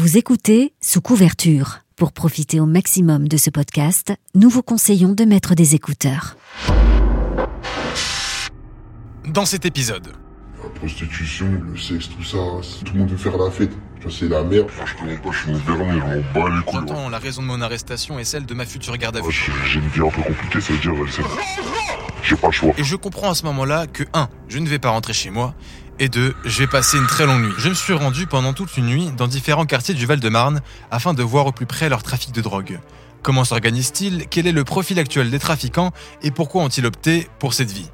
Vous écoutez sous couverture. Pour profiter au maximum de ce podcast, nous vous conseillons de mettre des écouteurs. Dans cet épisode, La prostitution, le sexe, tout ça, tout le monde veut faire la fête. C'est la merde. Je te mens pas, je suis vernis, je m'en bats les couilles. j'entends la raison de mon arrestation et celle de ma future garde à vue. j'ai- une vie un peu compliquée, ça veut dire, j'ai pas le choix. Et je comprends à ce moment-là que 1. Je ne vais pas rentrer chez moi. Et 2. Je vais passer une très longue nuit. Je me suis rendu pendant toute une nuit dans différents quartiers du Val-de-Marne afin de voir au plus près leur trafic de drogue. Comment s'organise-t-il? Quel est le profil actuel des trafiquants? Et pourquoi ont-ils opté pour cette vie?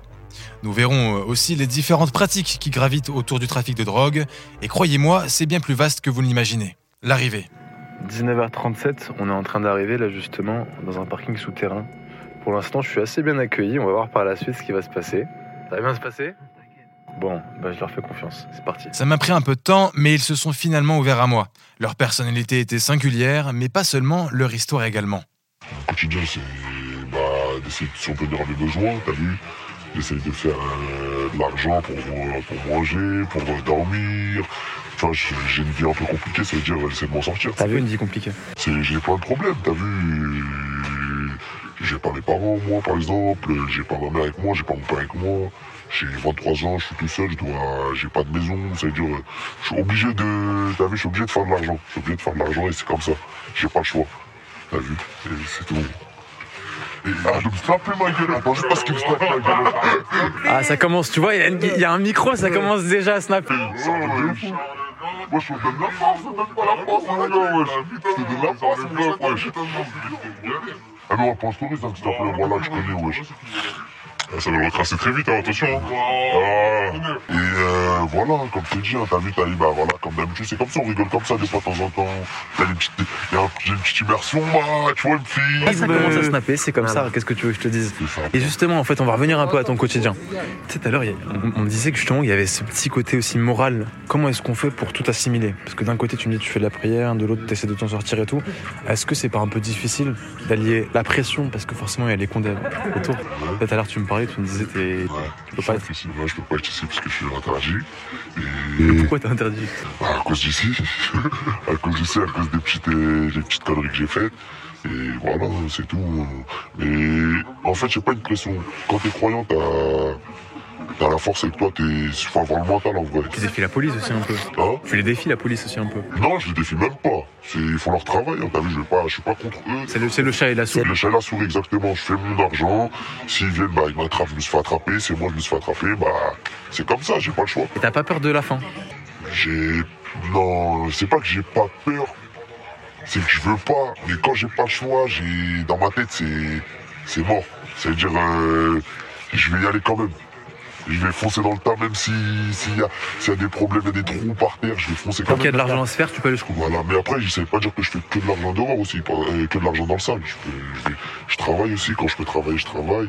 Nous verrons euh, aussi les différentes pratiques qui gravitent autour du trafic de drogue. Et croyez-moi, c'est bien plus vaste que vous ne l'imaginez. L'arrivée. 19h37, on est en train d'arriver là justement dans un parking souterrain. Pour l'instant, je suis assez bien accueilli. On va voir par la suite ce qui va se passer. Ça va bien se passer? Bon, bah, je leur fais confiance. C'est parti. Ça m'a pris un peu de temps, mais ils se sont finalement ouverts à moi. Leur personnalité était singulière, mais pas seulement, leur histoire également. Au quotidien, c'est bah, d'essayer de subvenir à mes besoins, t'as vu? D'essayer de faire euh, de l'argent pour, euh, pour manger, pour euh, dormir. Enfin, j'ai une vie un peu compliquée, ça veut dire, j'essaie de m'en sortir. T'as vu une vie compliquée? J'ai plein de problèmes, t'as vu? J'ai pas mes parents, moi, par exemple. J'ai pas ma mère avec moi, j'ai pas mon père avec moi. J'ai 23 ans, je suis tout seul, je dois, j'ai pas de maison, ça veut dire, je suis obligé de, t'as vu, je suis obligé de faire de l'argent. Je suis obligé de faire de l'argent et c'est comme ça. J'ai pas le choix. T'as vu? Et C'est tout. Et, ah, je me snapper ma gueule, attends, juste parce qu'il me ma gueule. Ah, ça commence, tu vois, il y, a y un micro, ça commence déjà à snapper. Ça me défoule. Moi, je te donne la force, je te donne pas la force, mon gars, wesh. Je te donne la force, mon gars, wesh. Ah non, on pense touriste, hein, s'il te plaît, voilà, je connais, wesh. Ah, Ça va le retracer très vite, hein, attention. hein. Ah. Et euh, voilà, comme je t'ai dit, hein, t'as vu, t'as dit, bah voilà, comme d'habitude, c'est comme ça, on rigole comme ça des fois de temps en temps. Il y a des petites, il y a un- j'ai une petite immersion, bah, tu vois, une fille. Ça commence à snapper, c'est comme ça, qu'est-ce que tu veux que je te dise. Et justement, en fait, on va revenir un peu à ton quotidien. Tu sais, tout à l'heure, on, on disait que justement, il y avait ce petit côté aussi moral. Comment est-ce qu'on fait pour tout assimiler? Parce que d'un côté, tu me dis tu fais de la prière, de l'autre, tu essaies de t'en sortir et tout. Est-ce que c'est pas un peu difficile d'allier la pression? Parce que forcément, il y a les condés autour. Tout à l'heure, tu me parlais, tu me disais, t'es- Ouais, peux pas être- ici. Ouais, je peux pas être ici parce que je suis interdit. Et pourquoi t'es interdit à cause d'ici, à cause d'ici, à cause des petites, euh, des petites conneries que j'ai faites. Et voilà, c'est tout. Mais en fait, j'ai pas une pression. Quand t'es croyant, t'as, t'as la force avec toi. T'es, faut avoir le mental en vrai. Tu défies la police aussi un peu. Hein Tu les défies la police aussi un peu. non, je les défie même pas. Ils font leur travail. hein. T'as vu, je vais pas, je suis pas contre eux. C'est le, c'est le chat et la souris. C'est le chat et la souris, exactement. Je fais mon argent. S'ils viennent, bah, ils m'attrapent, je me suis fait attraper. C'est moi, je me suis fait attraper. Bah, c'est comme ça, j'ai pas le choix. Et t'as pas peur de la fin J'ai. Non, c'est pas que j'ai pas peur. C'est que je veux pas. Mais quand j'ai pas le choix, j'ai. Dans ma tête, c'est. C'est mort. C'est-à-dire. euh, Je vais y aller quand même. Je vais foncer dans le tas, même si s'il y, a, y a des problèmes, il y a des trous par terre, je vais foncer quand Tant qu'il y a même. de l'argent à se faire, tu peux aller jusqu'au bout. Voilà, mais après, je sais pas dire que je fais que de l'argent dehors aussi, euh, que de l'argent dans le sale. Je, travaille aussi, quand je peux travailler, je travaille.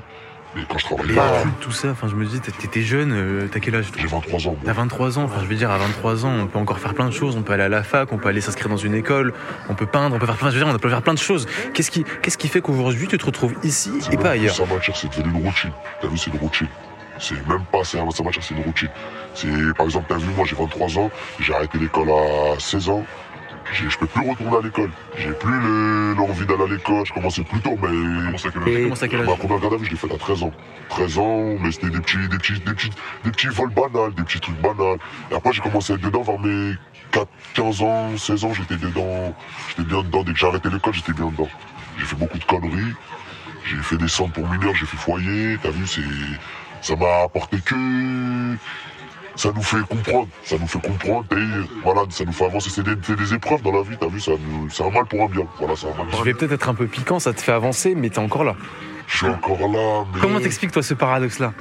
Et quand je travaille Et pas, vu tout ça, enfin, je me dis, t'étais jeune, euh, t'as quel âge j'ai 23 ans. T'as 23 ans, enfin je veux dire à 23 ans on peut encore faire plein de choses, on peut aller à la fac, on peut aller s'inscrire dans une école, on peut peindre, on peut faire plein, je veux dire, on peut faire plein de choses. Qu'est-ce qui, qu'est-ce qui fait qu'aujourd'hui tu te retrouves ici et pas même- ailleurs? Ça m'attire, c'est devenu une routine. T'as vu, c'est une routine. C'est même pas, c'est un- ça m'attire, c'est une routine. C'est, par exemple, t'as vu, moi j'ai 23 ans, j'ai arrêté l'école à 16 ans. J'ai- Je peux plus retourner à l'école. J'ai plus le- l'envie d'aller à l'école. Je commençais plus tôt, mais. Quel âge Ma première garde à vue, je l'ai faite à 13 ans. 13 ans, mais c'était des petits, des petits, des petits, des petits vols banals, des petits trucs banals. Et après, j'ai commencé à être dedans vers mes 4, 15 ans, 16 ans, j'étais dedans. J'étais bien dedans. Dès que j'ai arrêté l'école, j'étais bien dedans. J'ai fait beaucoup de conneries. J'ai fait des centres pour mineurs, j'ai fait foyer. T'as vu, c'est, ça m'a apporté que, ça nous fait comprendre, ça nous fait comprendre, et voilà, ça nous fait avancer. C'est des, des épreuves dans la vie, t'as vu, ça nous, c'est un mal pour un bien. Voilà, c'est un mal. Je vais peut-être être un peu piquant, ça te fait avancer, mais t'es encore là. Je suis encore là, mais. Comment t'expliques toi ce paradoxe-là?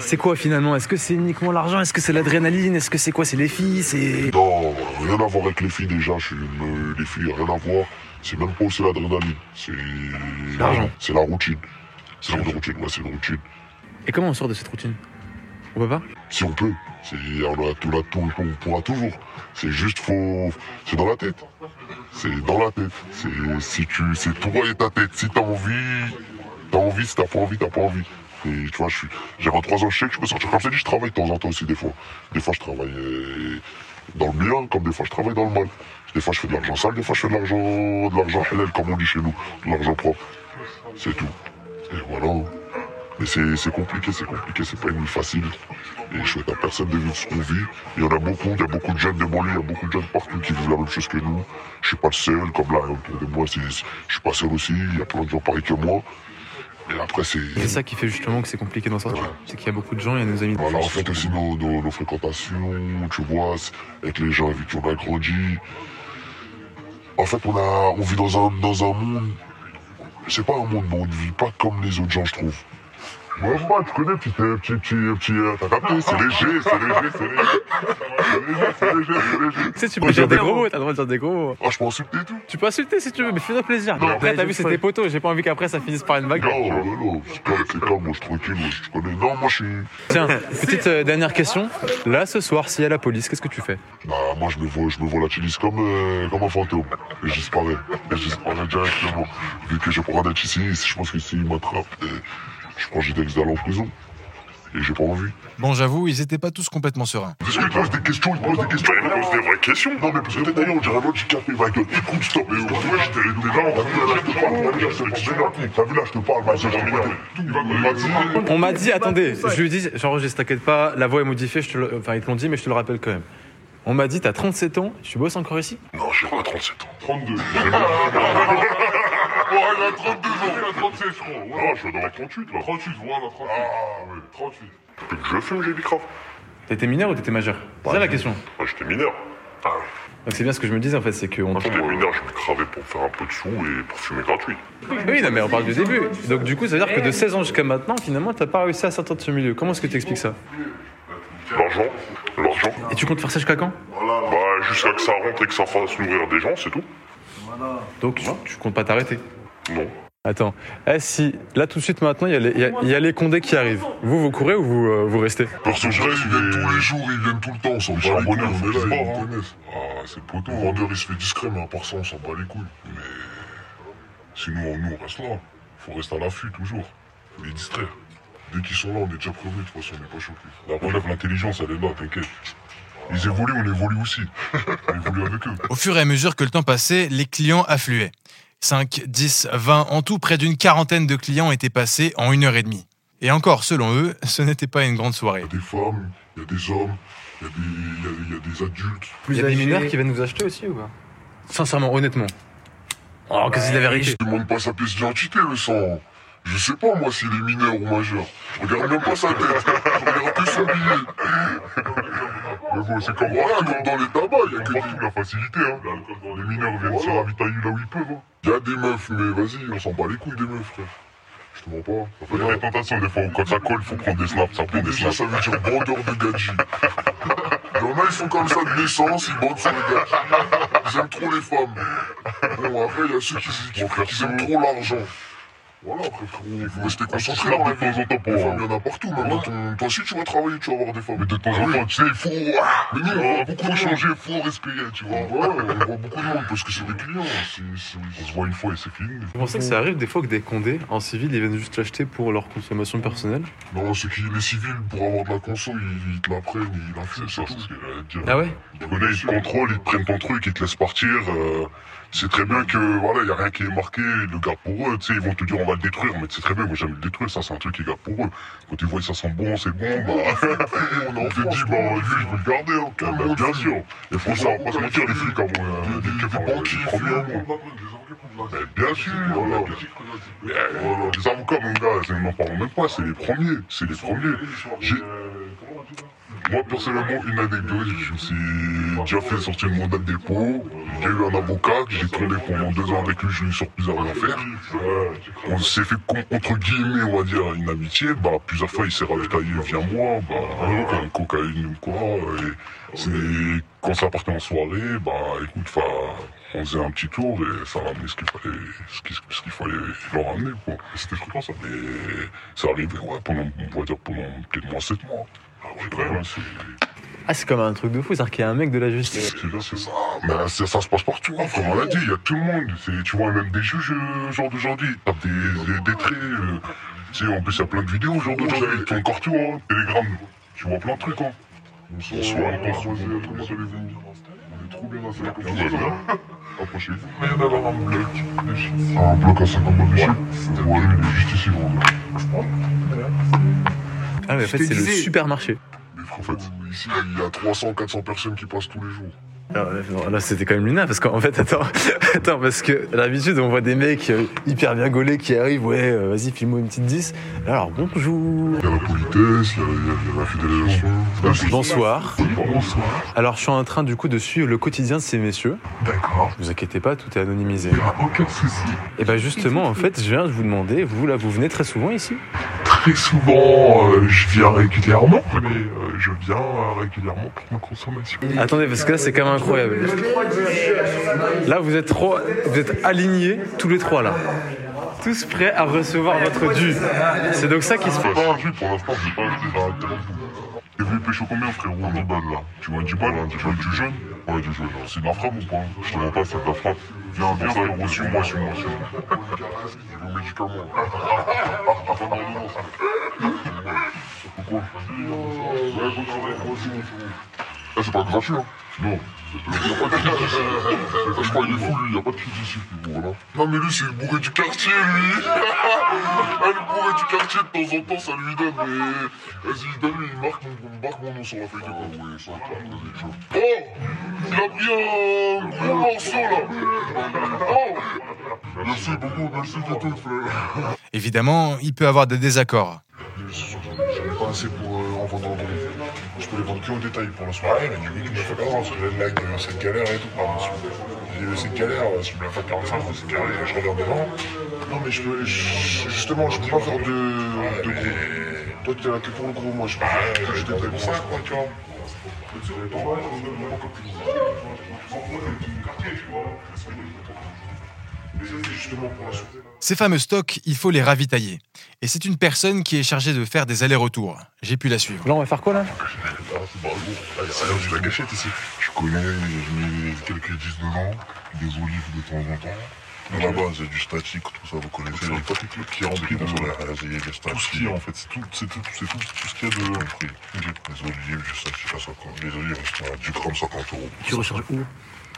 C'est quoi finalement? Est-ce que c'est uniquement l'argent? Est-ce que c'est l'adrénaline? Est-ce que c'est quoi? C'est les filles C'est Non, rien à voir avec les filles déjà. Je suis une- les filles, rien à voir. C'est même pas aussi l'adrénaline. C'est L'argent. C'est la routine. C'est une routine, ouais, c'est une routine. Et comment on sort de cette routine? On peut pas? Si on peut, on a tout, a tout, on pourra toujours. C'est juste faut, c'est dans la tête. C'est dans la tête. C'est si tu, c'est toi et ta tête. Si t'as envie, t'as envie. Si t'as pas envie, t'as pas envie. Et tu vois, je suis, j'ai 23 ans, je sais que je peux sortir. Comme je t'ai dit, je travaille de temps en temps aussi des fois. Des fois, je travaille euh, dans le bien, comme des fois, je travaille dans le mal. Des fois, je fais de l'argent sale, des fois, je fais de l'argent, de l'argent halal, comme on dit chez nous. De l'argent propre. C'est tout. Et voilà. Mais c'est compliqué, c'est compliqué, c'est pas une vie facile. Et je souhaite à personne de vivre ce qu'on vit. Il y en a beaucoup, il y a beaucoup de jeunes de Moli, il y a beaucoup de jeunes partout qui vivent la même chose que nous. Je suis pas le seul, comme là, autour de moi, je suis pas seul aussi, il y a plein de gens pareils que moi. Et après, c'est. C'est ça qui fait justement que c'est compliqué d'en sortir. C'est qu'il y a beaucoup de gens, il y a nos amis. Voilà, en fait aussi nos, nos, nos fréquentations, tu vois, avec les gens avec qui on a grandi. En fait, on, a, on vit dans un, dans un monde, c'est pas un monde, mais on ne vit pas comme les autres gens, je trouve. Ouais, bah, tu connais, petit, petit, petit, euh, petit, euh, t'as capté, c'est léger, c'est léger, c'est léger. C'est léger, c'est léger, c'est léger. Tu sais, tu peux dire des gros mots, t'as le droit de dire des gros mots. Ah, je peux insulter et tout. Tu peux insulter si tu veux, mais fais-toi plaisir. Non, Après, t'as vu, c'est tes potos, j'ai pas envie qu'après ça finisse par une vague. Non, non, non, c'est calme, c'est calme, moi, je suis tranquille, moi, je connais. Non, moi, je suis. Tiens, petite euh, dernière question. Là, ce soir, s'il y a la police, qu'est-ce que tu fais? Bah, moi, je me vois, je me vois la comme, euh, comme un fantôme. Et je disparais. Et je disparais directement. Vu que je pourrais être ici, je pense que s'ils m'attrapent, euh, je pense que j'ai des d'aller en prison. Et j'ai pas envie. Bon, j'avoue, ils étaient pas tous complètement sereins. Parce qu'ils posent des questions, ils posent des questions. Ils posent des vraies questions. Non, mais parce que d'ailleurs, on dirait un handicapé, ma gueule. Écoute, stop. Mais ouais, j'étais là, t'as vu là, je te parle. T'as vu là, T'as vu là, je te parle, ma gueule. On m'a dit. On m'a dit, attendez, je lui dis, j'enregistre, t'inquiète pas, la voix est modifiée, je te le- enfin ils te l'ont dit, mais je te le rappelle quand même. On m'a dit, t'as 37 ans, tu bosses encore ici? Non, j'ai pas 37 ans. 32. Ouais, il a 32 ans. Il a 37, je crois. Ouais. Non, je vais dans 38 là. 38, voilà, 38. Ah, ouais. 38. Depuis que je fume, j'ai Bicraft. T'étais mineur ou t'étais majeur C'est ça la question. Moi, j'étais mineur. Ah ouais. Donc c'est bien ce que je me disais en fait, c'est qu'on Quand j'étais mineur, je me cravais pour faire un peu de sous et pour fumer gratuit. Oui, non, mais on parle du début. Donc du coup, ça veut dire que de 16 ans jusqu'à maintenant, finalement, t'as pas réussi à sortir de ce milieu. Comment est-ce que tu expliques ça L'argent, l'argent. Et tu comptes faire ça jusqu'à quand Bah, jusqu'à que ça rentre et que ça fasse nourrir des gens, c'est tout. Donc tu, tu comptes pas t'arrêter Non. Attends, eh, si là tout de suite maintenant, il y, a les- il y a- il y a les condés qui arrivent. Vous, vous courez ou vous, euh, vous restez? Reste, ils viennent tous les jours, ils viennent tout le temps, on s'en bat les couilles, on est là, ils nous connaissent. Ah, c'est poteau, le vendeur il se fait discret, mais à part ça, on s'en bat les couilles. Mais sinon, nous, on reste là. Faut rester à l'affût, toujours. Faut les distraire. Dès qu'ils sont là, on est déjà prévenus, de toute façon, on n'est pas choqués. La relève, l'intelligence, elle est là, t'inquiète. Ils évoluent, on évolue aussi. On évolue avec eux. Au fur et à mesure que le temps passait, les clients affluaient. 5, 10, 20, en tout, près d'une quarantaine de clients étaient passés en une heure et demie. Et encore, selon eux, ce n'était pas une grande soirée. Il y a des femmes, il y a des hommes, il y a des, il y a- il y a des adultes. Il y a des mineurs qui viennent nous acheter aussi ou pas? Sincèrement, honnêtement. Oh, qu'est-ce que c'est la vérité? Je demande pas sa pièce d'identité, le sang. Je sais pas, moi, s'il est mineur ou majeur. Je regarde même pas sa tête. Je regarde que son billet. Bon, c'est comme, dans les tabacs, il y a que la facilité, hein. Les mineurs viennent se ravitailler là où ils peuvent, hein. Il y a des meufs, mais vas-y, on s'en bat les couilles des meufs, frère. Je te mens pas. Il y a des tentations, des fois, où quand ça colle, faut prendre des snaps, ça prend des snaps. Ça veut dire bandeur de gadji. Il y en a, ils sont comme ça de naissance, ils bandent sur les gadgets. Ils aiment trop les femmes. Bon, après, il y a ceux qui, qui, qui aiment trop l'argent. Voilà, après, frérot, il faut rester concentré dans la vie. De temps en temps, les femmes, il y en a partout. Dans ton... Toi aussi, tu vas travailler, tu vas avoir des femmes. Mais de temps en temps, tu sais, il faut... Mais nous, on voit beaucoup changer, il faut respirer, tu vois. Ouais, on voit beaucoup de monde parce que c'est des clients. C'est- c'est- On se voit une fois et c'est fini. Vous pensez que ça arrive des fois que des condés en civil ils viennent juste l'acheter pour leur consommation personnelle? Non, c'est qui les civils, pour avoir de la conso, ils, te la prennent, ils la fument, c'est tout. dire. Ah ouais? Tu connais, ils te contrôlent, ils te prennent ton truc, ils te laissent partir. Euh, c'est très bien que, voilà, il n'y a rien qui est marqué, ils le gardent pour eux. Tu sais, ils vont te dire, on va le détruire, mais c'est très bien, moi j'aime le détruire, ça c'est un truc qu'ils gardent pour eux. Quand ils voient ça sent bon, c'est bon, bah, on te dit, bah, lui, je veux le garder, hein, quand même, bien sûr. Et faut ça, on va pas se mentir, les flics, euh, des des banquiers, premiers. Mais bien sûr, voilà. Euh, les avocats, mon gars, n'en parlons même pas, c'est les premiers, c'est les premiers. Moi, personnellement, une anecdote, je me suis déjà fait sortir de mon date de dépôt. J'ai eu un avocat que j'ai tourné pendant deux ans avec lui, je lui sors plus à rien faire. On s'est fait, con- entre guillemets, on va dire, une amitié. Bah, plusieurs fois, il s'est ravitaillé via moi, bah, un cocaïne ou quoi. Et c'est, quand ça partait en soirée, bah, écoute, enfin, on faisait un petit tour et ça ramenait ce qu'il fallait, ce qu'il, ce qu'il fallait leur ramener, quoi. C'était fréquent, ça. Mais ça arrivait, ouais, pendant, on va dire, pendant peut-être moins sept mois. Ah ouais, quand même, c'est... Ah, c'est comme un truc de fou, c'est-à-dire qu'il y a un mec de la justice. C'est ça. Mais c'est- ça se passe partout, hein, comme on l'a dit, il y a tout le monde. C'est- Tu vois, même des juges, euh, genre d'aujourd'hui, ils tapent des, des, des traits. euh, tu sais, en plus, il y a plein de vidéos, genre d'aujourd'hui. Ton encore, tu vois, Telegram, tu vois plein de trucs, hein. On est trop bien là, c'est là que vous êtes là. Approchez. Il vient d'avoir un bloc de shit. Un bloc à 50 balles de shit. Ouais, il est juste ici, gros. Ah, mais en fait, c'est le supermarché. Mais en fait, ici, il y a 300, 400 personnes qui passent tous les jours. Alors, là, non, là, c'était quand même Luna, parce qu'en fait, attends, attends, parce que d'habitude, on voit des mecs euh, hyper bien gaulés qui arrivent, ouais, euh, vas-y, file-moi une petite 10. Alors, bonjour. Il y a la politesse, il y a, la fidélisation. C'est- Bonsoir. Bonsoir. Alors, je suis en train, du coup, de suivre le quotidien de ces messieurs. D'accord. Ne vous inquiétez pas, tout est anonymisé. Il n'y a aucun souci. Et ben, justement, en fait, je viens de vous demander, vous, là, vous venez très souvent ici? Très souvent, euh, je viens régulièrement, mais euh, je viens euh, régulièrement pour ma consommation. Attendez, parce que là, c'est quand même incroyable. Là, vous êtes trois, vous êtes alignés, tous les trois, là. Tous prêts à recevoir votre dû. C'est donc ça qui se J'ai passe. pas acheté pour l'instant, j'ai pas acheté téléphone. Et vous pêchez combien, frérot 10 balles là? Tu vois 10 balles Tu veux du jaune Ouais, du jaune. C'est de frappe ou pas Je te vois pas, c'est de la frappe. Viens, viens, frérot, suis-moi, suis-moi, suis-moi. Vos médicaments. Pas d'ordonnance. Pourquoi Ouais, moi. Ah, c'est pas gratuit, hein Non. Il n'y a pas de fils ici. Je crois qu'il est fou, lui, il n'y a pas de fils ici. Voilà. Non, mais lui, c'est le bourré du quartier, lui. Ah, le bourré du quartier, de temps en temps, ça lui donne, mais. Vas-y, donne-lui, il marque mon, marque mon nom sur la feuille de compte. Oui, ça, vas-y, chaud. Oh Il a pris un gros morceau, là. Oh Merci beaucoup, merci de tout, frère. Évidemment, il peut avoir des désaccords. J'en ai pas assez pour euh, en vendre en gros. Je peux les vendre que au détail pour la soirée, mais du coup, me fais pas parce que là, il cette galère et tout. Pardon, y a cette galère, si je me la fais 45, c'est carré, je reviens devant. Non, mais je peux, je- justement, je peux pas faire de, de gros. Toi, là que pour le gros, moi, je peux je tu vois. Justement pour la soirée. Ces fameux stocks, il faut les ravitailler. Et c'est une personne qui est chargée de faire des allers-retours. J'ai pu la suivre. Là, on va faire quoi, là? Ah, c'est la gâchette ici. Je connais, je mets quelques 10 dedans, des olives de temps en temps. Mais là-bas, c'est du statique, tout ça, vous connaissez. C'est le statique qui est rempli de tout ce qu'il y a en fait, c'est tout, c'est tout, c'est tout, tout ce qu'il y a de fruits. Les olives, du statique à 50. Les olives, à 10 grammes 50 euros. Tu recharges où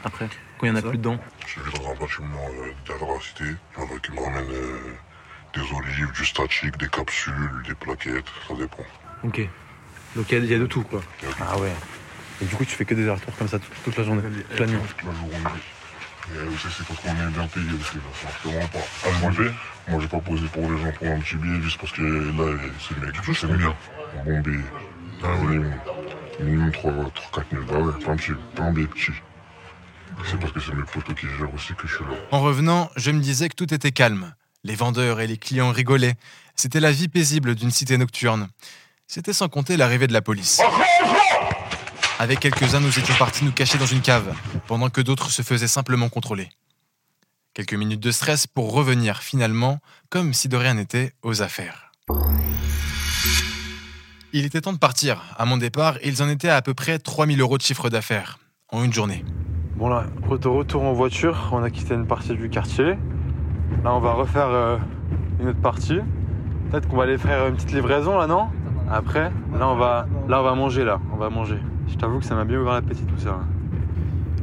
Après Quand il n'y en a plus dedans? Je vais dans un bâtiment euh, la cité, il y en a qui me ramènent euh, des olives, du statique, des capsules, des plaquettes, ça dépend. Ok. Donc, il y a- il y, a de tout, quoi. Il y a Ah ouais. Et du coup, tu fais que des allers-retours comme ça toute, toute la journée, toute la nuit. toute la journée. Et aussi, c'est parce qu'on est bien payé aussi, là. Ça marche vraiment pas. Ah, moi, j'ai, moi, j'ai pas posé pour les gens pour un petit billet juste parce que là, c'est le mec. C'est bien. Un bon billet. Un minimum. Minimum 3, 4 000. Ah ouais, pas un petit, pas un billet petit. C'est parce que c'est mes potos qui gèrent aussi que je suis là. En revenant, je me disais que tout était calme. Les vendeurs et les clients rigolaient. C'était la vie paisible d'une cité nocturne. C'était sans compter l'arrivée de la police. Avec quelques-uns, nous étions partis nous cacher dans une cave, pendant que d'autres se faisaient simplement contrôler. Quelques minutes de stress pour revenir finalement, comme si de rien n'était, aux affaires. Il était temps de partir. À mon départ, ils en étaient à à peu près 3000 euros de chiffre d'affaires, en une journée. Bon, là, de retour en voiture, on a quitté une partie du quartier. Là, on va refaire euh, une autre partie. Peut-être qu'on va aller faire une petite livraison, là, non? Après, là, on va, là, on va manger, là. On va manger. Je t'avoue que ça m'a bien ouvert l'appétit, tout ça.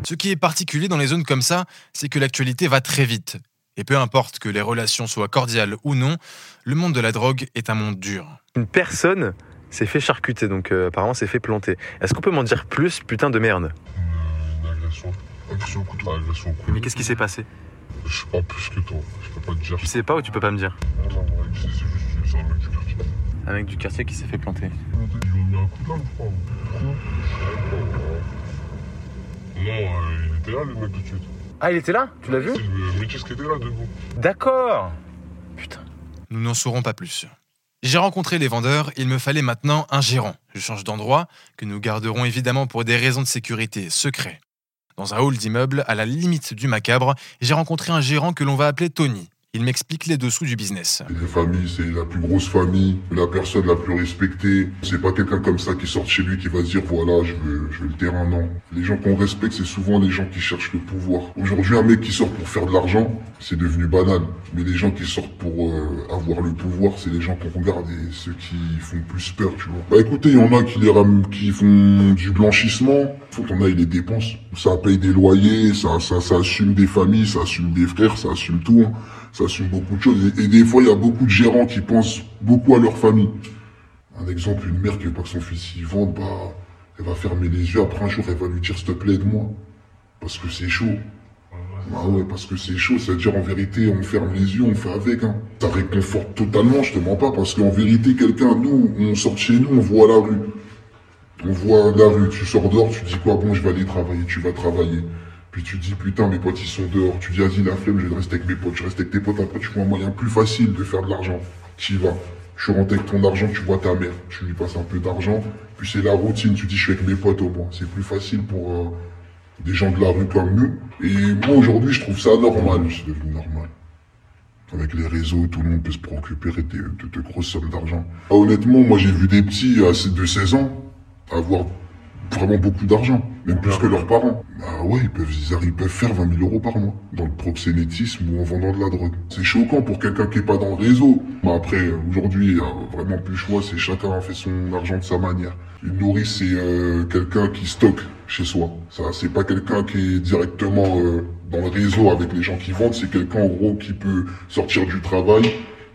Ce qui est particulier dans les zones comme ça, c'est que l'actualité va très vite. Et peu importe que les relations soient cordiales ou non, le monde de la drogue est un monde dur. Une personne s'est fait charcuter, donc euh, apparemment s'est fait planter. Est-ce qu'on peut m'en dire plus, putain de merde? Agression. Couteau. Agression couteau. Mais qu'est-ce qui s'est passé? Je sais pas plus que toi. Je peux pas te dire. Tu sais pas ou tu peux pas me dire? Non, non, ouais, un mec du quartier. Qui s'est fait planter. Non, il était là, le mec tout de suite. Ah, il était là Tu l'as vu C'est le métis qui était là, debout. D'accord Putain. Nous n'en saurons pas plus. J'ai rencontré les vendeurs, il me fallait maintenant un gérant. Je change d'endroit, que nous garderons évidemment pour des raisons de sécurité secrets. Dans un hall d'immeuble, à la limite du macabre, j'ai rencontré un gérant que l'on va appeler Tony. Il m'explique les dessous du business. La famille, c'est la plus grosse famille, la personne la plus respectée. C'est pas quelqu'un comme ça qui sort chez lui qui va dire voilà, je veux, je veux le terrain, non. Les gens qu'on respecte, c'est souvent les gens qui cherchent le pouvoir. Aujourd'hui, un mec qui sort pour faire de l'argent, c'est devenu banal. Mais les gens qui sortent pour euh, avoir le pouvoir, c'est les gens qu'on regarde et ceux qui font plus peur, tu vois. Bah écoutez, il y en a qui les ram qui font du blanchissement. Faut qu'on aille les dépenses. Ça paye des loyers, ça, ça, ça assume des familles, ça assume des frères, ça assume tout. hein ça assume beaucoup de choses. Et, des fois, il y a beaucoup de gérants qui pensent beaucoup à leur famille. Un exemple, une mère qui veut pas que son fils y vende, bah, elle va fermer les yeux. Après un jour, elle va lui dire, s'il te plaît, aide-moi. Parce que c'est chaud. Bah ouais, parce que c'est chaud. C'est-à-dire, en vérité, on ferme les yeux, on fait avec. Hein. Ça réconforte totalement, je te mens pas. Parce qu'en vérité, quelqu'un, nous, on sort de chez nous, on voit la rue. On voit la rue. Tu sors dehors, tu dis quoi? Bon, je vais aller travailler. Tu vas travailler. Puis tu dis, putain, mes potes, ils sont dehors. Tu dis, vas-y, la flemme, je vais rester avec mes potes. Je reste avec tes potes. Après, tu vois un moyen plus facile de faire de l'argent. Tu y vas. Tu rentres avec ton argent, tu vois ta mère. Tu lui passes un peu d'argent. Puis c'est la routine. Tu dis, je suis avec mes potes au moins. C'est plus facile pour euh, des gens de la rue comme nous. Et moi, aujourd'hui, je trouve ça normal. C'est devenu normal. Avec les réseaux, tout le monde peut se préoccuper de, grosses sommes d'argent. Honnêtement, moi, j'ai vu des petits à de 16 ans avoir vraiment beaucoup d'argent, même plus que leurs parents. Bah ouais, ils peuvent, ils, peuvent faire 20 000 euros par mois dans le proxénétisme ou en vendant de la drogue. C'est choquant pour quelqu'un qui est pas dans le réseau. Mais après, aujourd'hui, il y a vraiment plus le choix, c'est chacun fait son argent de sa manière. Une nourrice, c'est euh, quelqu'un qui stocke chez soi. Ça, c'est pas quelqu'un qui est directement euh, dans le réseau avec les gens qui vendent, c'est quelqu'un en gros qui peut sortir du travail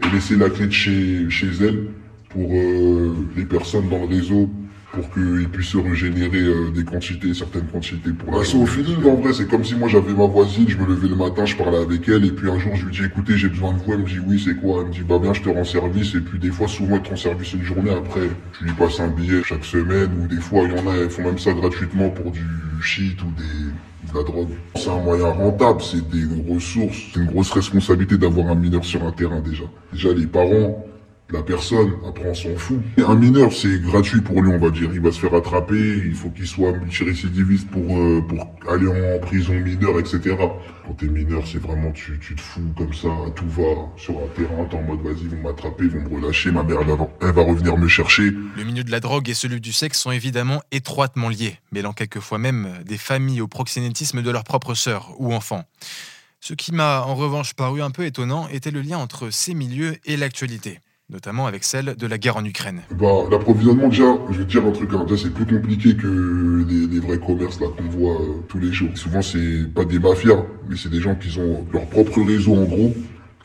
et laisser la clé de chez, chez elle pour euh, les personnes dans le réseau pour qu'ils puissent se régénérer euh, des quantités, certaines quantités pour la. Bah, c'est au feeling en vrai, c'est comme si moi j'avais ma voisine, je me levais le matin, je parlais avec elle, et puis un jour je lui dis écoutez j'ai besoin de vous, elle me dit oui c'est quoi, elle me dit bah bien je te rends service, et puis des fois souvent elle te rend service une journée, après tu lui passes un billet chaque semaine, ou des fois il y en a, elles font même ça gratuitement pour du shit ou des de la drogue. C'est un moyen rentable, c'est des ressources, c'est une grosse responsabilité d'avoir un mineur sur un terrain déjà. Déjà les parents, la personne, après on s'en fout. Un mineur, c'est gratuit pour lui, on va dire. Il va se faire attraper, il faut qu'il soit multirécidiviste pour, euh, pour aller en prison mineure, etc. Quand t'es mineur, c'est vraiment, tu, tu te fous comme ça, tout va sur un terrain, t'es en mode, vas-y, ils vont m'attraper, ils vont me relâcher, ma mère, elle va revenir me chercher. Le milieu de la drogue et celui du sexe sont évidemment étroitement liés, mêlant quelquefois même des familles au proxénétisme de leurs propres sœurs ou enfants. Ce qui m'a en revanche paru un peu étonnant était le lien entre ces milieux et l'actualité notamment avec celle de la guerre en Ukraine. Bah, l'approvisionnement, déjà, je vais te dire un truc, hein, c'est plus compliqué que les, les vrais commerces là qu'on voit euh, tous les jours. Souvent, c'est pas des mafias, mais c'est des gens qui ont leur propre réseau en gros,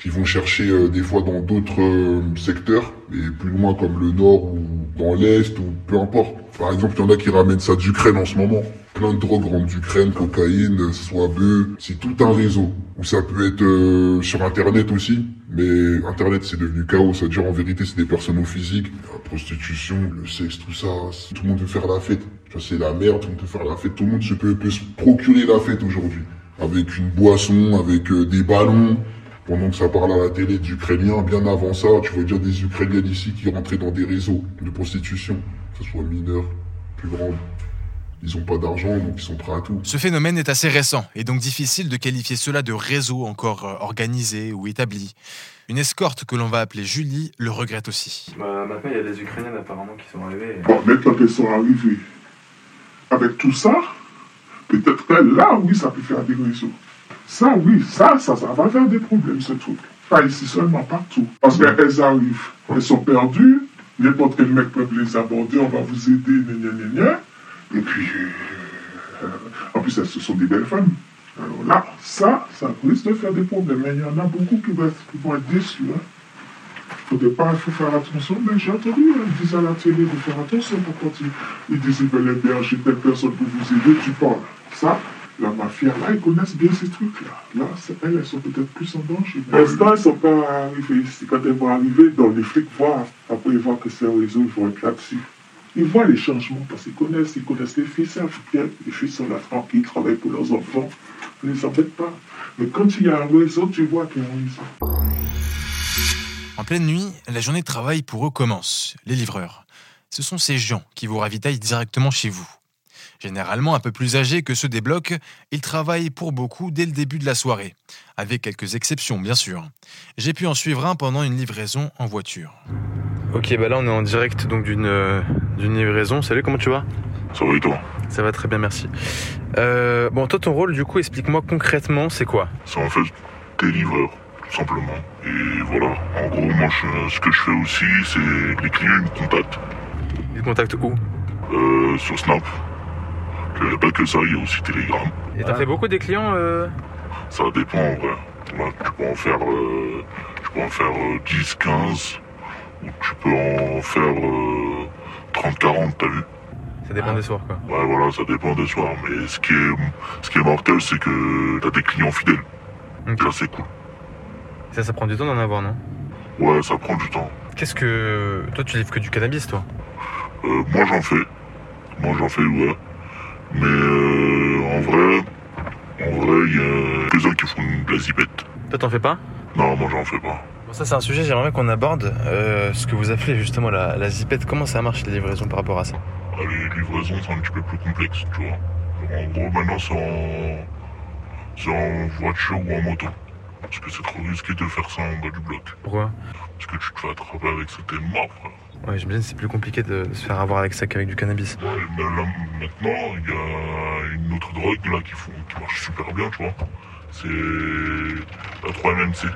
qui vont chercher euh, des fois dans d'autres euh, secteurs, et plus loin comme le nord ou dans l'est ou peu importe. Par exemple, il y en a qui ramènent ça d'Ukraine en ce moment. Plein de drogues rentrent d'Ukraine, cocaïne, soit bœuf. C'est tout un réseau. Ou ça peut être euh, sur Internet aussi. Mais Internet, c'est devenu chaos. C'est-à-dire, en vérité, c'est des personnes au physique. La prostitution, le sexe, tout ça. Tout le monde veut faire la fête. C'est la merde, tout le monde veut faire la fête. Tout le monde se peut, peut se procurer la fête aujourd'hui. Avec une boisson, avec euh, des ballons pendant que ça parle à la télé d'Ukrainiens, bien avant ça, tu vois dire des Ukrainiens ici qui rentraient dans des réseaux de prostitution, que ce soit mineurs, plus grands. Ils n'ont pas d'argent, donc ils sont prêts à tout. Ce phénomène est assez récent, et donc difficile de qualifier cela de réseau encore organisé ou établi. Une escorte que l'on va appeler Julie le regrette aussi. Bah, maintenant, il y a des Ukrainiennes apparemment qui sont arrivées. Bon, maintenant qu'elles sont arrivées, avec tout ça, peut-être que là, oui, ça peut faire des réseaux. Ça, oui, ça, ça, ça va faire des problèmes, ce truc. Pas ici seulement, partout. Parce qu'elles arrivent, elles sont perdues, n'importe quel mec peut les aborder, on va vous aider, gna gna gna gna. Et puis, euh, en plus, ce sont des belles femmes. Alors là, ça, ça risque de faire des problèmes. Il y en a beaucoup qui vont être, déçus. Hein. Faudrait pas, il faut faire attention, mais j'ai entendu, hein, ils disent à la télé de faire attention pour quand ils, ils disent qu'ils veulent telle personne pour vous aider, tu parles. Ça, la mafia, là, ils connaissent bien ces trucs-là. Là, elles, elles sont peut-être plus en danger. Pour l'instant, elles ne sont pas arrivées ici. Quand elles vont arriver, donc les flics voient, après ils voient que c'est un réseau, ils vont être là-dessus. Ils voient les changements parce qu'ils connaissent, ils connaissent les filles, africain. Les filles sont là tranquilles, travaillent pour leurs enfants. Ne les pas. Mais quand il y a un réseau, tu vois qu'il y a un réseau. En pleine nuit, la journée de travail pour eux commence, les livreurs. Ce sont ces gens qui vous ravitaillent directement chez vous. Généralement un peu plus âgés que ceux des blocs, ils travaillent pour beaucoup dès le début de la soirée, avec quelques exceptions bien sûr. J'ai pu en suivre un pendant une livraison en voiture. Ok, bah là on est en direct donc d'une euh, d'une livraison. Salut, comment tu vas? Ça va et toi? Ça va très bien, merci. Euh, bon, toi ton rôle du coup, explique-moi concrètement, c'est quoi? C'est en fait des livreurs, tout simplement. Et voilà, en gros, moi, je- ce que je fais aussi, c'est les clients ils me contactent Ils te contactent où? Euh, sur Snap. Il n'y a pas que ça, il y a aussi Telegram. Et t'as fait beaucoup des clients euh... Ça dépend en vrai. Là, tu peux en faire, euh, tu peux en faire euh, 10, 15, ou tu peux en faire euh, 30, 40, t'as vu Ça dépend des soirs quoi. Ouais, voilà, ça dépend des soirs. Mais ce qui est, ce qui est mortel, c'est que t'as des clients fidèles. Ok. Ça, c'est cool. Ça, ça prend du temps d'en avoir, non? Ouais, ça prend du temps. Qu'est-ce que. Toi, tu livres que du cannabis, toi? Euh, moi, j'en fais. Moi, j'en fais, ouais. Mais euh, en vrai, en vrai, il y a quelques-uns qui font de la zipette. Toi, t'en fais pas? Non, moi, j'en fais pas. Bon, ça, c'est un sujet, j'aimerais qu'on aborde euh, ce que vous appelez justement la, la zipette. Comment ça marche les livraisons par rapport à ça Ah, Les livraisons, c'est un petit peu plus complexe, tu vois. En gros, maintenant, c'est en... c'est en voiture ou en moto. Parce que c'est trop risqué de faire ça en bas du bloc. Pourquoi Parce que tu te fais attraper avec ce t'es mort, frère. Ouais, j'imagine que c'est plus compliqué de se faire avoir avec ça qu'avec du cannabis. Ouais, mais là, maintenant, il y a une autre drogue là qui, font, qui marche super bien, tu vois. C'est la 3MMC.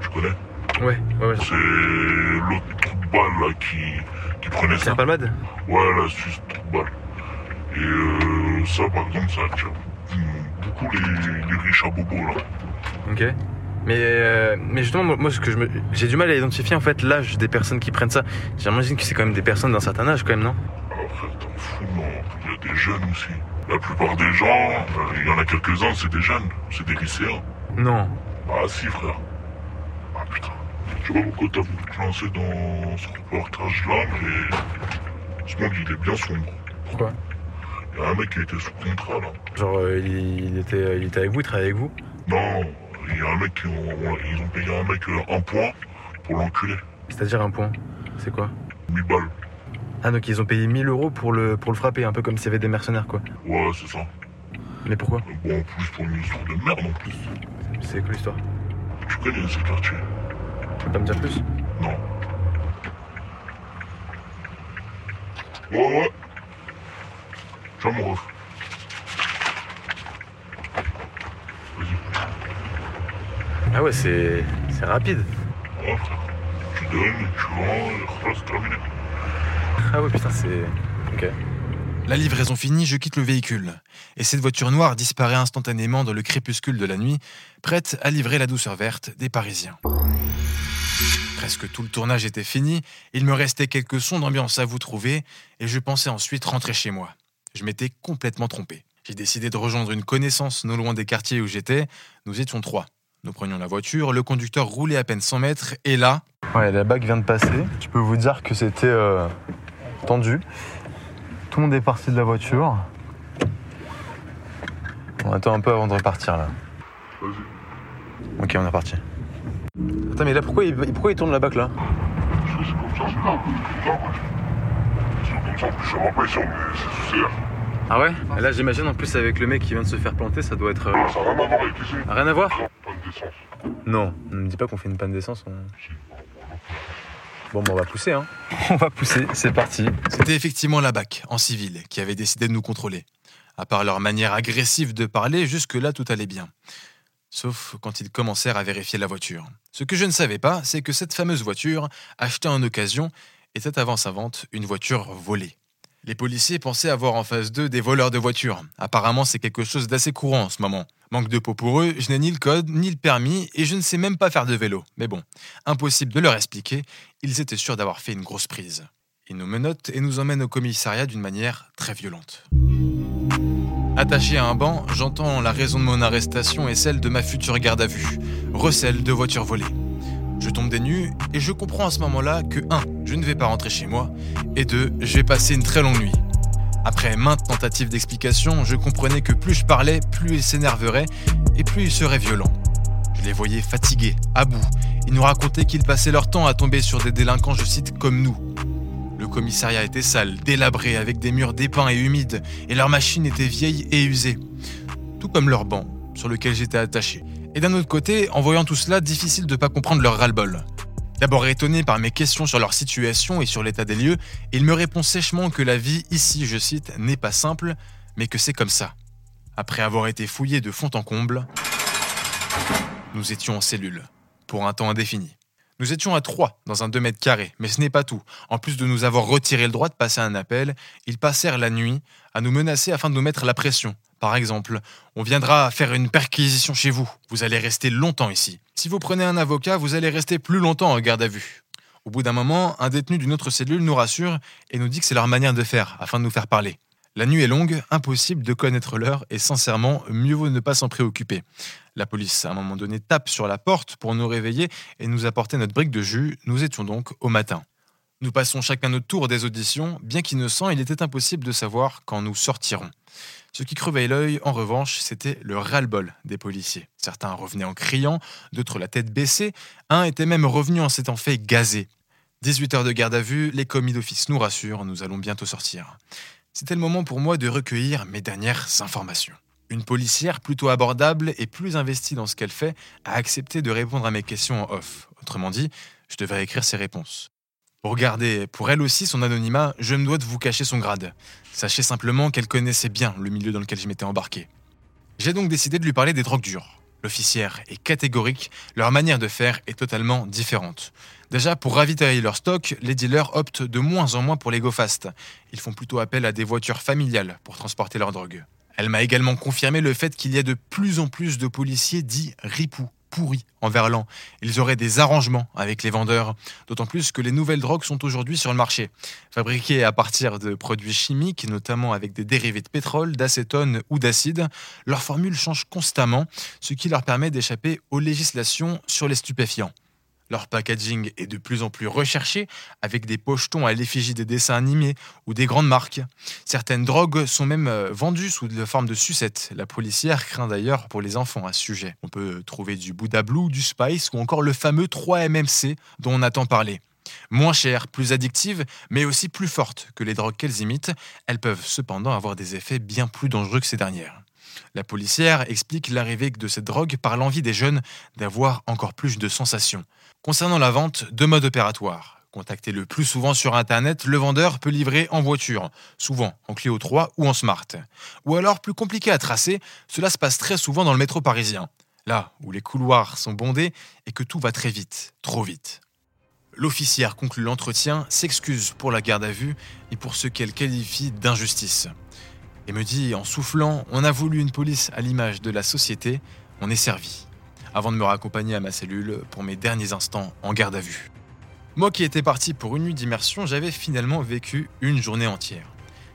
Tu connais Ouais, ouais, ouais. C'est l'autre trou de balle là qui, qui prenait C'est ça. un palmade Ouais, la Suisse balle. Et euh, ça, par exemple, ça attire beaucoup les, les riches à bobo là. Ok. Mais, euh, mais justement, moi, moi, ce que je me... j'ai du mal à identifier en fait l'âge des personnes qui prennent ça. J'imagine que c'est quand même des personnes d'un certain âge, quand même, non? Alors, frère, t'en fous, non. Il y a des jeunes aussi. La plupart des gens, euh, il y en a quelques-uns, c'est des jeunes, c'est des lycéens. Non. Ah si frère. Ah putain. Je sais pas pourquoi t'as voulu te lancer dans ce reportage-là, mais ce monde il est bien sombre. Pourquoi Il y a un mec qui était sous contrat là. Genre, euh, il, était, il était avec vous, il travaillait avec vous? Non, il y a un mec qui ont, ils ont payé un mec euh, un point pour l'enculer. C'est-à-dire un point? C'est quoi? 1000 balles. Ah, donc ils ont payé 1000 euros pour le, pour le frapper, un peu comme s'il y avait des mercenaires, quoi. Ouais, c'est ça. Mais pourquoi? Bon, en plus pour une histoire de merde en plus. C'est quoi l'histoire? Tu connais ce quartier Tu peux pas me dire plus Non. Ouais, ouais. Tiens mon ref. Vas-y. Ah ouais, c'est, c'est rapide. Ouais, frère. Tu donnes, tu rends, et voilà, c'est terminé. Ah ouais, putain, c'est... Ok. La livraison finie, je quitte le véhicule. Et cette voiture noire disparaît instantanément dans le crépuscule de la nuit, prête à livrer la douceur verte des Parisiens. Presque tout le tournage était fini, il me restait quelques sons d'ambiance à vous trouver, et je pensais ensuite rentrer chez moi. Je m'étais complètement trompé. J'ai décidé de rejoindre une connaissance non loin des quartiers où j'étais. Nous étions trois. Nous prenions la voiture, le conducteur roulait à peine 100 mètres, et là, Ouais, la bague vient de passer. Je peux vous dire que c'était euh, tendu. Tout le monde est parti de la voiture. On attend un peu avant de repartir là. Vas-y. Ok, on est reparti. Attends, mais là, pourquoi il, pourquoi il tourne la bague là Parce que c'est comme ça, c'est là. C'est comme ça, ouais. C'est comme ça, en plus, ça va pas ici, mais c'est sous Ah ouais Et Là, j'imagine en plus avec le mec qui vient de se faire planter, ça doit être. Ça n'a rien à voir avec ici. Rien à voir d'essence. Non, ne me dis pas qu'on fait une panne d'essence. on- Bon, bah, on va pousser, hein. On va pousser, c'est parti. C'était effectivement la BAC, en civil, qui avait décidé de nous contrôler. À part leur manière agressive de parler, jusque-là tout allait bien. Sauf quand ils commencèrent à vérifier la voiture. Ce que je ne savais pas, c'est que cette fameuse voiture, achetée en occasion, était avant sa vente une voiture volée. Les policiers pensaient avoir en face d'eux des voleurs de voitures. Apparemment, c'est quelque chose d'assez courant en ce moment. Manque de peau pour eux, je n'ai ni le code, ni le permis, et je ne sais même pas faire de vélo. Mais bon, impossible de leur expliquer, ils étaient sûrs d'avoir fait une grosse prise. Ils nous menottent et nous emmènent au commissariat d'une manière très violente. Attaché à un banc, j'entends la raison de mon arrestation et celle de ma future garde à vue. Recel de voiture volée. Je tombe des nues et je comprends à ce moment-là que 1. Je ne vais pas rentrer chez moi et 2. Je vais passer une très longue nuit. Après maintes tentatives d'explication, je comprenais que plus je parlais, plus ils s'énerveraient et plus ils seraient violents. Je les voyais fatigués, à bout. Ils nous racontaient qu'ils passaient leur temps à tomber sur des délinquants, je cite, comme nous. Le commissariat était sale, délabré, avec des murs dépeints et humides, et leur machine était vieille et usée. Tout comme leur banc, sur lequel j'étais attaché. Et d'un autre côté, en voyant tout cela, difficile de ne pas comprendre leur ras-le-bol. D'abord étonné par mes questions sur leur situation et sur l'état des lieux, il me répond sèchement que la vie ici, je cite, n'est pas simple, mais que c'est comme ça. Après avoir été fouillé de fond en comble, nous étions en cellule, pour un temps indéfini. Nous étions à trois dans un 2 mètres carrés, mais ce n'est pas tout. En plus de nous avoir retiré le droit de passer un appel, ils passèrent la nuit à nous menacer afin de nous mettre la pression. Par exemple, on viendra faire une perquisition chez vous. Vous allez rester longtemps ici. Si vous prenez un avocat, vous allez rester plus longtemps en garde à vue. Au bout d'un moment, un détenu d'une autre cellule nous rassure et nous dit que c'est leur manière de faire afin de nous faire parler. La nuit est longue, impossible de connaître l'heure et sincèrement, mieux vaut ne pas s'en préoccuper. La police, à un moment donné, tape sur la porte pour nous réveiller et nous apporter notre brique de jus. Nous étions donc au matin. Nous passons chacun notre tour des auditions. Bien qu'innocent, il était impossible de savoir quand nous sortirons. Ce qui crevait l'œil, en revanche, c'était le ras-le-bol des policiers. Certains revenaient en criant, d'autres la tête baissée. Un était même revenu en s'étant fait gazer. 18 heures de garde à vue, les commis d'office nous rassurent, nous allons bientôt sortir. C'était le moment pour moi de recueillir mes dernières informations. Une policière plutôt abordable et plus investie dans ce qu'elle fait a accepté de répondre à mes questions en off. Autrement dit, je devais écrire ses réponses. Pour garder pour elle aussi son anonymat, je me dois de vous cacher son grade. Sachez simplement qu'elle connaissait bien le milieu dans lequel je m'étais embarqué. J'ai donc décidé de lui parler des drogues dures. L'officière est catégorique, leur manière de faire est totalement différente. Déjà, pour ravitailler leur stock, les dealers optent de moins en moins pour les go fast. Ils font plutôt appel à des voitures familiales pour transporter leur drogue. Elle m'a également confirmé le fait qu'il y a de plus en plus de policiers dits ripoux, pourris, en verlan. Ils auraient des arrangements avec les vendeurs, d'autant plus que les nouvelles drogues sont aujourd'hui sur le marché. Fabriquées à partir de produits chimiques, notamment avec des dérivés de pétrole, d'acétone ou d'acide, leur formule change constamment, ce qui leur permet d'échapper aux législations sur les stupéfiants. Leur packaging est de plus en plus recherché, avec des pochetons à l'effigie des dessins animés ou des grandes marques. Certaines drogues sont même euh, vendues sous la forme de sucettes. La policière craint d'ailleurs pour les enfants à ce sujet. On peut trouver du Buddha Blue, du Spice ou encore le fameux 3-MMC dont on a tant parlé. Moins chères, plus addictives, mais aussi plus fortes que les drogues qu'elles imitent, elles peuvent cependant avoir des effets bien plus dangereux que ces dernières. La policière explique l'arrivée de cette drogue par l'envie des jeunes d'avoir encore plus de sensations. Concernant la vente, deux modes opératoires. Contacté le plus souvent sur Internet, le vendeur peut livrer en voiture, souvent en Clio 3 ou en Smart. Ou alors, plus compliqué à tracer, cela se passe très souvent dans le métro parisien, là où les couloirs sont bondés et que tout va très vite, trop vite. L'officière conclut l'entretien, s'excuse pour la garde à vue et pour ce qu'elle qualifie d'injustice. Et me dit en soufflant, on a voulu une police à l'image de la société, on est servi avant de me raccompagner à ma cellule pour mes derniers instants en garde à vue. Moi qui étais parti pour une nuit d'immersion, j'avais finalement vécu une journée entière.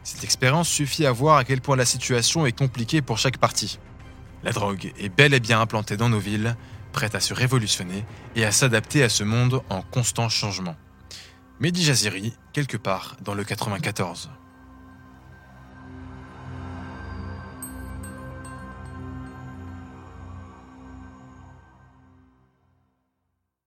Cette expérience suffit à voir à quel point la situation est compliquée pour chaque partie. La drogue est bel et bien implantée dans nos villes, prête à se révolutionner et à s'adapter à ce monde en constant changement. Mehdi Jaziri, quelque part dans le 94.